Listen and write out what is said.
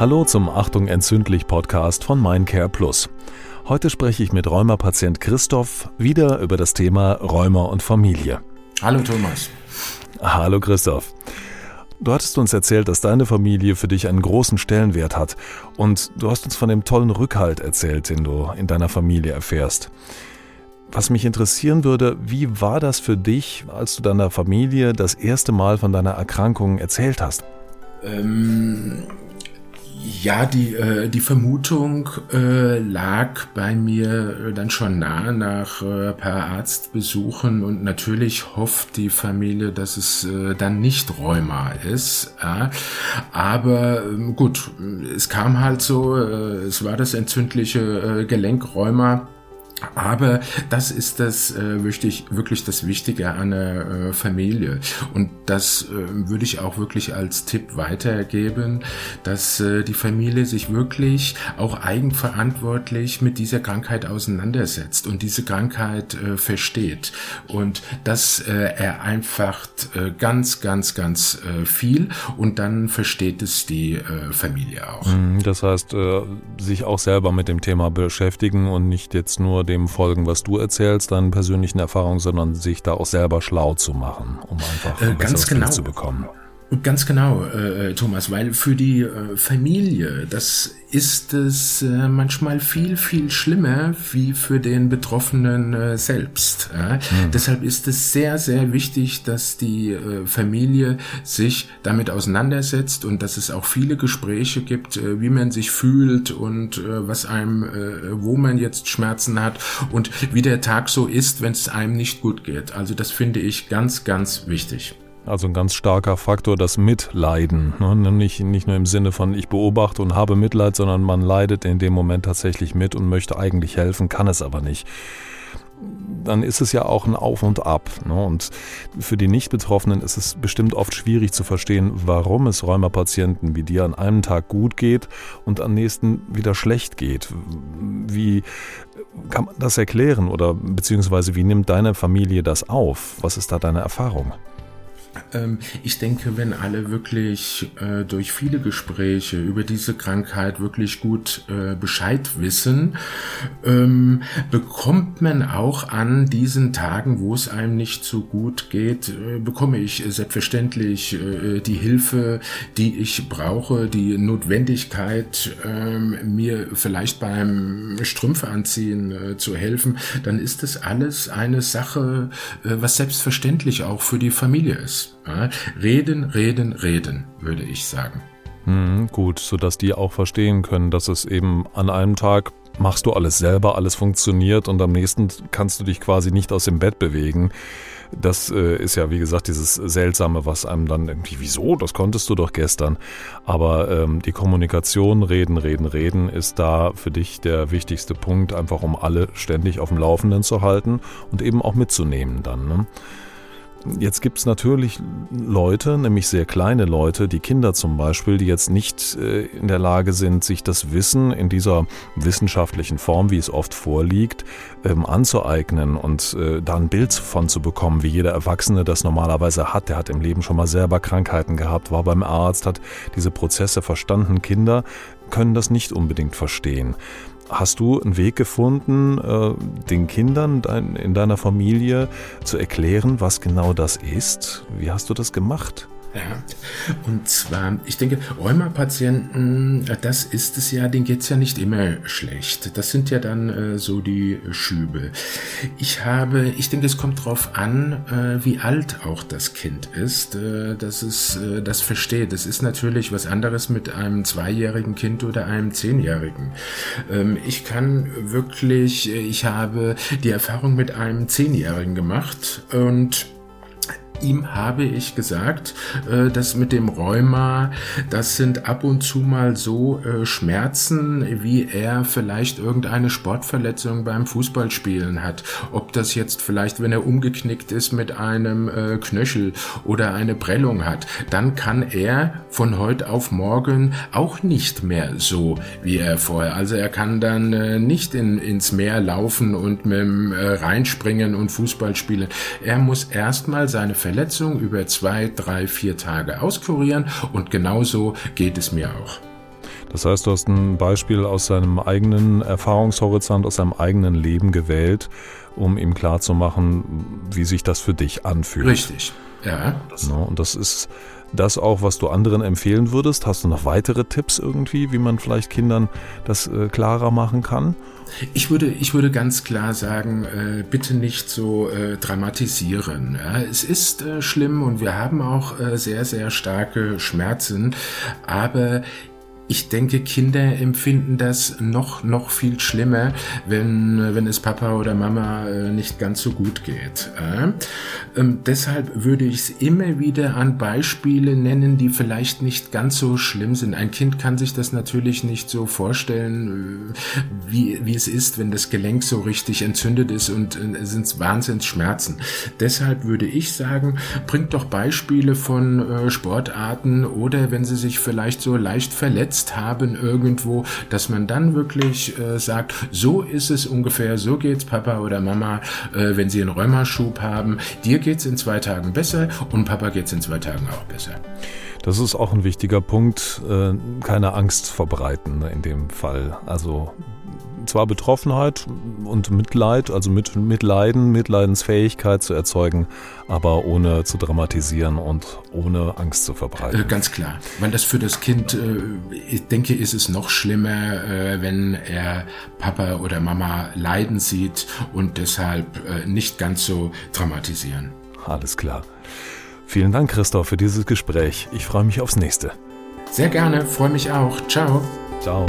Hallo zum Achtung entzündlich Podcast von Mindcare Plus. Heute spreche ich mit Rheumapatient Christoph wieder über das Thema Rheuma und Familie. Hallo Thomas. Hallo Christoph. Du hattest uns erzählt, dass deine Familie für dich einen großen Stellenwert hat und du hast uns von dem tollen Rückhalt erzählt, den du in deiner Familie erfährst. Was mich interessieren würde, wie war das für dich, als du deiner Familie das erste Mal von deiner Erkrankung erzählt hast? Ähm, ja, die, äh, die Vermutung äh, lag bei mir dann schon nah nach äh, paar Arztbesuchen und natürlich hofft die Familie, dass es äh, dann nicht Rheuma ist. Äh, aber äh, gut, es kam halt so, äh, es war das entzündliche äh, Gelenkrheuma aber das ist das äh, wirklich, wirklich das Wichtige an der äh, Familie. Und das äh, würde ich auch wirklich als Tipp weitergeben, dass äh, die Familie sich wirklich auch eigenverantwortlich mit dieser Krankheit auseinandersetzt und diese Krankheit äh, versteht. Und das äh, ereinfacht äh, ganz, ganz, ganz äh, viel und dann versteht es die äh, Familie auch. Mhm, das heißt, äh, sich auch selber mit dem Thema beschäftigen und nicht jetzt nur dem folgen, was du erzählst, deinen persönlichen Erfahrungen, sondern sich da auch selber schlau zu machen, um einfach ein äh, ganz genau. zu bekommen. Ganz genau, äh, Thomas, weil für die äh, Familie, das ist es äh, manchmal viel, viel schlimmer wie für den Betroffenen äh, selbst. Ja? Mhm. Deshalb ist es sehr, sehr wichtig, dass die äh, Familie sich damit auseinandersetzt und dass es auch viele Gespräche gibt, äh, wie man sich fühlt und äh, was einem, äh, wo man jetzt Schmerzen hat und wie der Tag so ist, wenn es einem nicht gut geht. Also das finde ich ganz, ganz wichtig. Also ein ganz starker Faktor, das Mitleiden. Ne? Nicht, nicht nur im Sinne von ich beobachte und habe Mitleid, sondern man leidet in dem Moment tatsächlich mit und möchte eigentlich helfen, kann es aber nicht. Dann ist es ja auch ein Auf und Ab. Ne? Und für die Nicht-Betroffenen ist es bestimmt oft schwierig zu verstehen, warum es Rheumapatienten wie dir an einem Tag gut geht und am nächsten wieder schlecht geht. Wie kann man das erklären oder beziehungsweise wie nimmt deine Familie das auf? Was ist da deine Erfahrung? Ähm, ich denke, wenn alle wirklich äh, durch viele Gespräche über diese Krankheit wirklich gut äh, Bescheid wissen, ähm, bekommt man auch an diesen Tagen, wo es einem nicht so gut geht, äh, bekomme ich selbstverständlich die Hilfe, die ich brauche, die Notwendigkeit, ähm, mir vielleicht beim Strümpfe anziehen zu helfen, dann ist das alles eine Sache, was selbstverständlich auch für die Familie ist. Ja, reden, reden, reden, würde ich sagen. Hm, gut, sodass die auch verstehen können, dass es eben an einem Tag machst du alles selber, alles funktioniert und am nächsten kannst du dich quasi nicht aus dem Bett bewegen. Das äh, ist ja, wie gesagt, dieses Seltsame, was einem dann irgendwie, wieso, das konntest du doch gestern. Aber ähm, die Kommunikation, reden, reden, reden, ist da für dich der wichtigste Punkt, einfach um alle ständig auf dem Laufenden zu halten und eben auch mitzunehmen dann. Ne? Jetzt gibt es natürlich Leute, nämlich sehr kleine Leute, die Kinder zum Beispiel, die jetzt nicht äh, in der Lage sind, sich das Wissen in dieser wissenschaftlichen Form, wie es oft vorliegt, ähm, anzueignen und äh, da ein Bild von zu bekommen, wie jeder Erwachsene das normalerweise hat. Der hat im Leben schon mal selber Krankheiten gehabt, war beim Arzt, hat diese Prozesse verstanden. Kinder können das nicht unbedingt verstehen. Hast du einen Weg gefunden, äh, den Kindern in deiner Familie zu erklären, was genau das ist? Wie hast du das gemacht? Ja, und zwar, ich denke, Rheumapatienten, das ist es ja, denen geht's ja nicht immer schlecht. Das sind ja dann äh, so die Schübe. Ich habe, ich denke, es kommt drauf an, äh, wie alt auch das Kind ist, äh, dass es äh, das versteht. Das ist natürlich was anderes mit einem zweijährigen Kind oder einem zehnjährigen. Ähm, ich kann wirklich, äh, ich habe die Erfahrung mit einem zehnjährigen gemacht und ihm habe ich gesagt, äh, dass mit dem Rheuma, das sind ab und zu mal so äh, Schmerzen, wie er vielleicht irgendeine Sportverletzung beim Fußballspielen hat. Ob das jetzt vielleicht, wenn er umgeknickt ist mit einem äh, Knöchel oder eine Prellung hat, dann kann er von heute auf morgen auch nicht mehr so wie er vorher. Also er kann dann äh, nicht in, ins Meer laufen und mit dem äh, reinspringen und Fußball spielen. Er muss erstmal seine Verletzung über zwei, drei, vier Tage auskurieren und genauso geht es mir auch. Das heißt, du hast ein Beispiel aus seinem eigenen Erfahrungshorizont, aus seinem eigenen Leben gewählt, um ihm klarzumachen, wie sich das für dich anfühlt. Richtig, ja. und das ist das auch, was du anderen empfehlen würdest? Hast du noch weitere Tipps irgendwie, wie man vielleicht Kindern das äh, klarer machen kann? Ich würde, ich würde ganz klar sagen, äh, bitte nicht so äh, dramatisieren. Ja, es ist äh, schlimm und wir haben auch äh, sehr, sehr starke Schmerzen, aber ich denke, Kinder empfinden das noch, noch viel schlimmer, wenn, wenn es Papa oder Mama äh, nicht ganz so gut geht. Ähm, deshalb würde ich es immer wieder an Beispiele nennen, die vielleicht nicht ganz so schlimm sind. Ein Kind kann sich das natürlich nicht so vorstellen, äh, wie, wie es ist, wenn das Gelenk so richtig entzündet ist und äh, sind Wahnsinnsschmerzen. Deshalb würde ich sagen, bringt doch Beispiele von Sportarten oder wenn sie sich vielleicht so leicht verletzen, verletzt haben irgendwo, dass man dann wirklich äh, sagt, so ist es ungefähr, so geht's Papa oder Mama, äh, wenn sie einen Rheumaschub haben. Dir geht's in zwei Tagen besser und Papa geht's in zwei Tagen auch besser. Das ist auch ein wichtiger Punkt, äh, keine Angst verbreiten in dem Fall. Also zwar Betroffenheit und Mitleid, also mit Mitleiden, Mitleidensfähigkeit zu erzeugen, aber ohne zu dramatisieren und ohne Angst zu verbreiten. Äh, ganz klar, weil das für das Kind, äh, ich denke, ist es noch schlimmer, wenn er Papa oder Mama leiden sieht und deshalb nicht ganz so dramatisieren. Alles klar. Vielen Dank, Christoph, für dieses Gespräch. Ich freue mich aufs nächste. Sehr gerne, freue mich auch. Ciao. Ciao.